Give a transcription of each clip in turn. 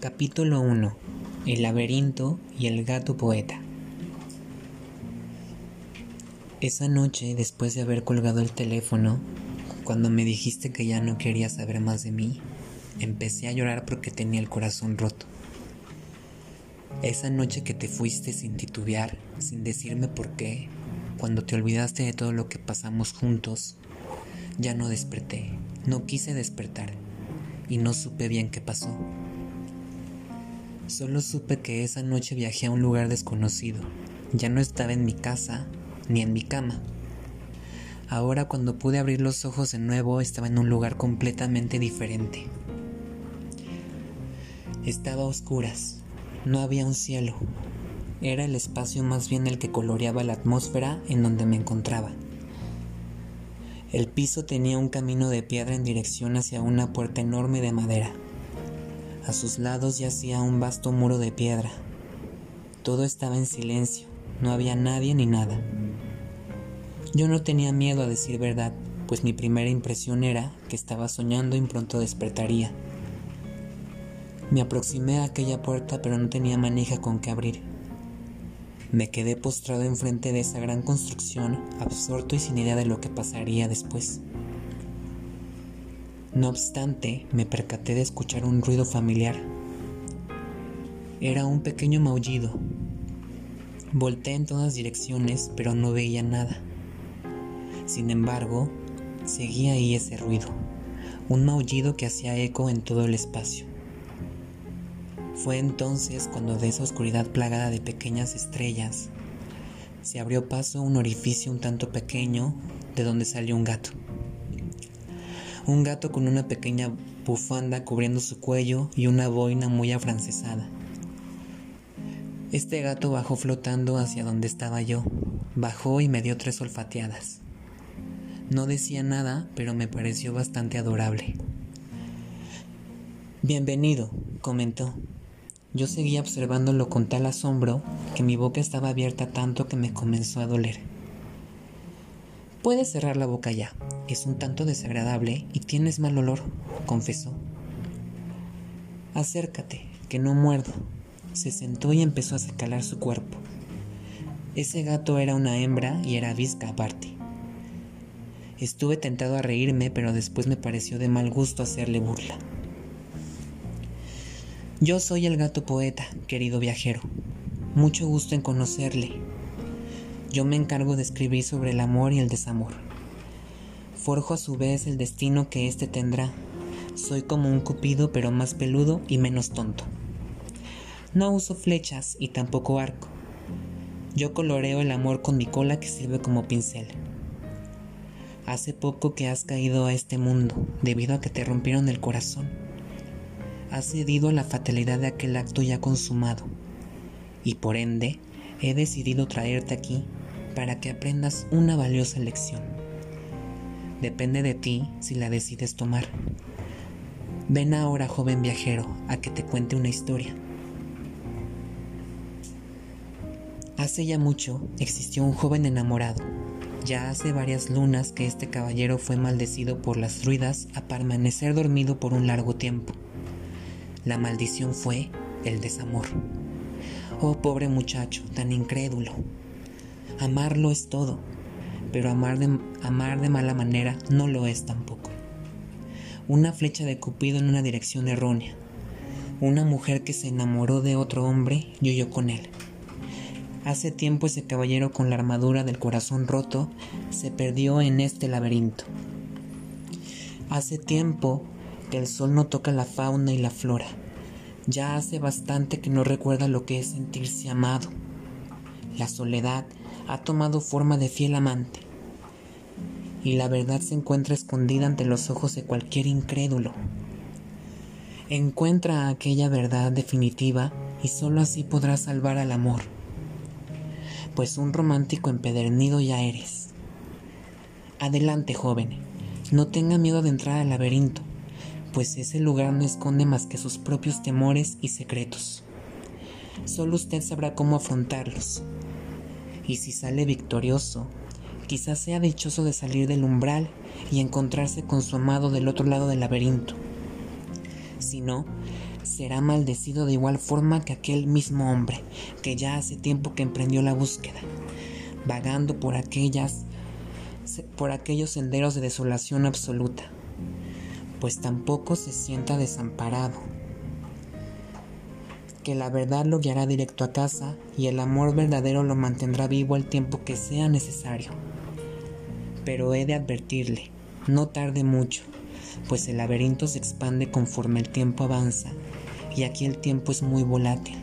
Capítulo 1. El laberinto y el gato poeta. Esa noche, después de haber colgado el teléfono, cuando me dijiste que ya no querías saber más de mí, empecé a llorar porque tenía el corazón roto. Esa noche que te fuiste sin titubear, sin decirme por qué, cuando te olvidaste de todo lo que pasamos juntos, ya no desperté, no quise despertar y no supe bien qué pasó. Solo supe que esa noche viajé a un lugar desconocido. Ya no estaba en mi casa ni en mi cama. Ahora cuando pude abrir los ojos de nuevo estaba en un lugar completamente diferente. Estaba a oscuras, no había un cielo, era el espacio más bien el que coloreaba la atmósfera en donde me encontraba. El piso tenía un camino de piedra en dirección hacia una puerta enorme de madera. A sus lados yacía un vasto muro de piedra. Todo estaba en silencio, no había nadie ni nada. Yo no tenía miedo a decir verdad, pues mi primera impresión era que estaba soñando y pronto despertaría. Me aproximé a aquella puerta pero no tenía manija con que abrir. Me quedé postrado enfrente de esa gran construcción, absorto y sin idea de lo que pasaría después. No obstante, me percaté de escuchar un ruido familiar. Era un pequeño maullido. Volté en todas direcciones, pero no veía nada. Sin embargo, seguía ahí ese ruido, un maullido que hacía eco en todo el espacio. Fue entonces cuando de esa oscuridad plagada de pequeñas estrellas se abrió paso un orificio un tanto pequeño de donde salió un gato. Un gato con una pequeña bufanda cubriendo su cuello y una boina muy afrancesada. Este gato bajó flotando hacia donde estaba yo. Bajó y me dio tres olfateadas. No decía nada, pero me pareció bastante adorable. Bienvenido, comentó. Yo seguía observándolo con tal asombro que mi boca estaba abierta tanto que me comenzó a doler. Puedes cerrar la boca ya. Es un tanto desagradable y tienes mal olor, confesó. Acércate, que no muerdo. Se sentó y empezó a secalar su cuerpo. Ese gato era una hembra y era visca aparte. Estuve tentado a reírme, pero después me pareció de mal gusto hacerle burla. Yo soy el gato poeta, querido viajero. Mucho gusto en conocerle. Yo me encargo de escribir sobre el amor y el desamor. Forjo a su vez el destino que éste tendrá. Soy como un cupido pero más peludo y menos tonto. No uso flechas y tampoco arco. Yo coloreo el amor con mi cola que sirve como pincel. Hace poco que has caído a este mundo debido a que te rompieron el corazón has cedido a la fatalidad de aquel acto ya consumado, y por ende he decidido traerte aquí para que aprendas una valiosa lección. Depende de ti si la decides tomar. Ven ahora, joven viajero, a que te cuente una historia. Hace ya mucho existió un joven enamorado. Ya hace varias lunas que este caballero fue maldecido por las druidas a permanecer dormido por un largo tiempo. La maldición fue el desamor. Oh pobre muchacho, tan incrédulo. Amarlo es todo, pero amar de, amar de mala manera no lo es tampoco. Una flecha de Cupido en una dirección errónea. Una mujer que se enamoró de otro hombre y huyó con él. Hace tiempo ese caballero con la armadura del corazón roto se perdió en este laberinto. Hace tiempo que el sol no toca la fauna y la flora. Ya hace bastante que no recuerda lo que es sentirse amado. La soledad ha tomado forma de fiel amante. Y la verdad se encuentra escondida ante los ojos de cualquier incrédulo. Encuentra aquella verdad definitiva y sólo así podrás salvar al amor. Pues un romántico empedernido ya eres. Adelante, joven. No tenga miedo de entrar al laberinto pues ese lugar no esconde más que sus propios temores y secretos. Solo usted sabrá cómo afrontarlos. Y si sale victorioso, quizás sea dichoso de salir del umbral y encontrarse con su amado del otro lado del laberinto. Si no, será maldecido de igual forma que aquel mismo hombre, que ya hace tiempo que emprendió la búsqueda, vagando por aquellas por aquellos senderos de desolación absoluta, pues tampoco se sienta desamparado. Que la verdad lo guiará directo a casa y el amor verdadero lo mantendrá vivo el tiempo que sea necesario. Pero he de advertirle, no tarde mucho, pues el laberinto se expande conforme el tiempo avanza y aquí el tiempo es muy volátil.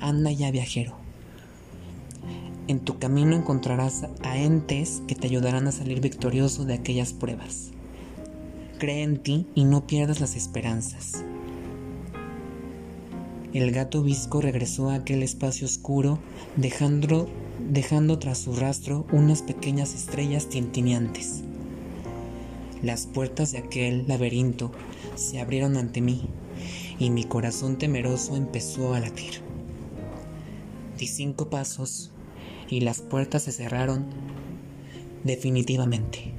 Anda ya viajero. En tu camino encontrarás a entes que te ayudarán a salir victorioso de aquellas pruebas. Cree en ti y no pierdas las esperanzas. El gato visco regresó a aquel espacio oscuro, dejando, dejando tras su rastro unas pequeñas estrellas tintineantes. Las puertas de aquel laberinto se abrieron ante mí y mi corazón temeroso empezó a latir. Di cinco pasos y las puertas se cerraron definitivamente.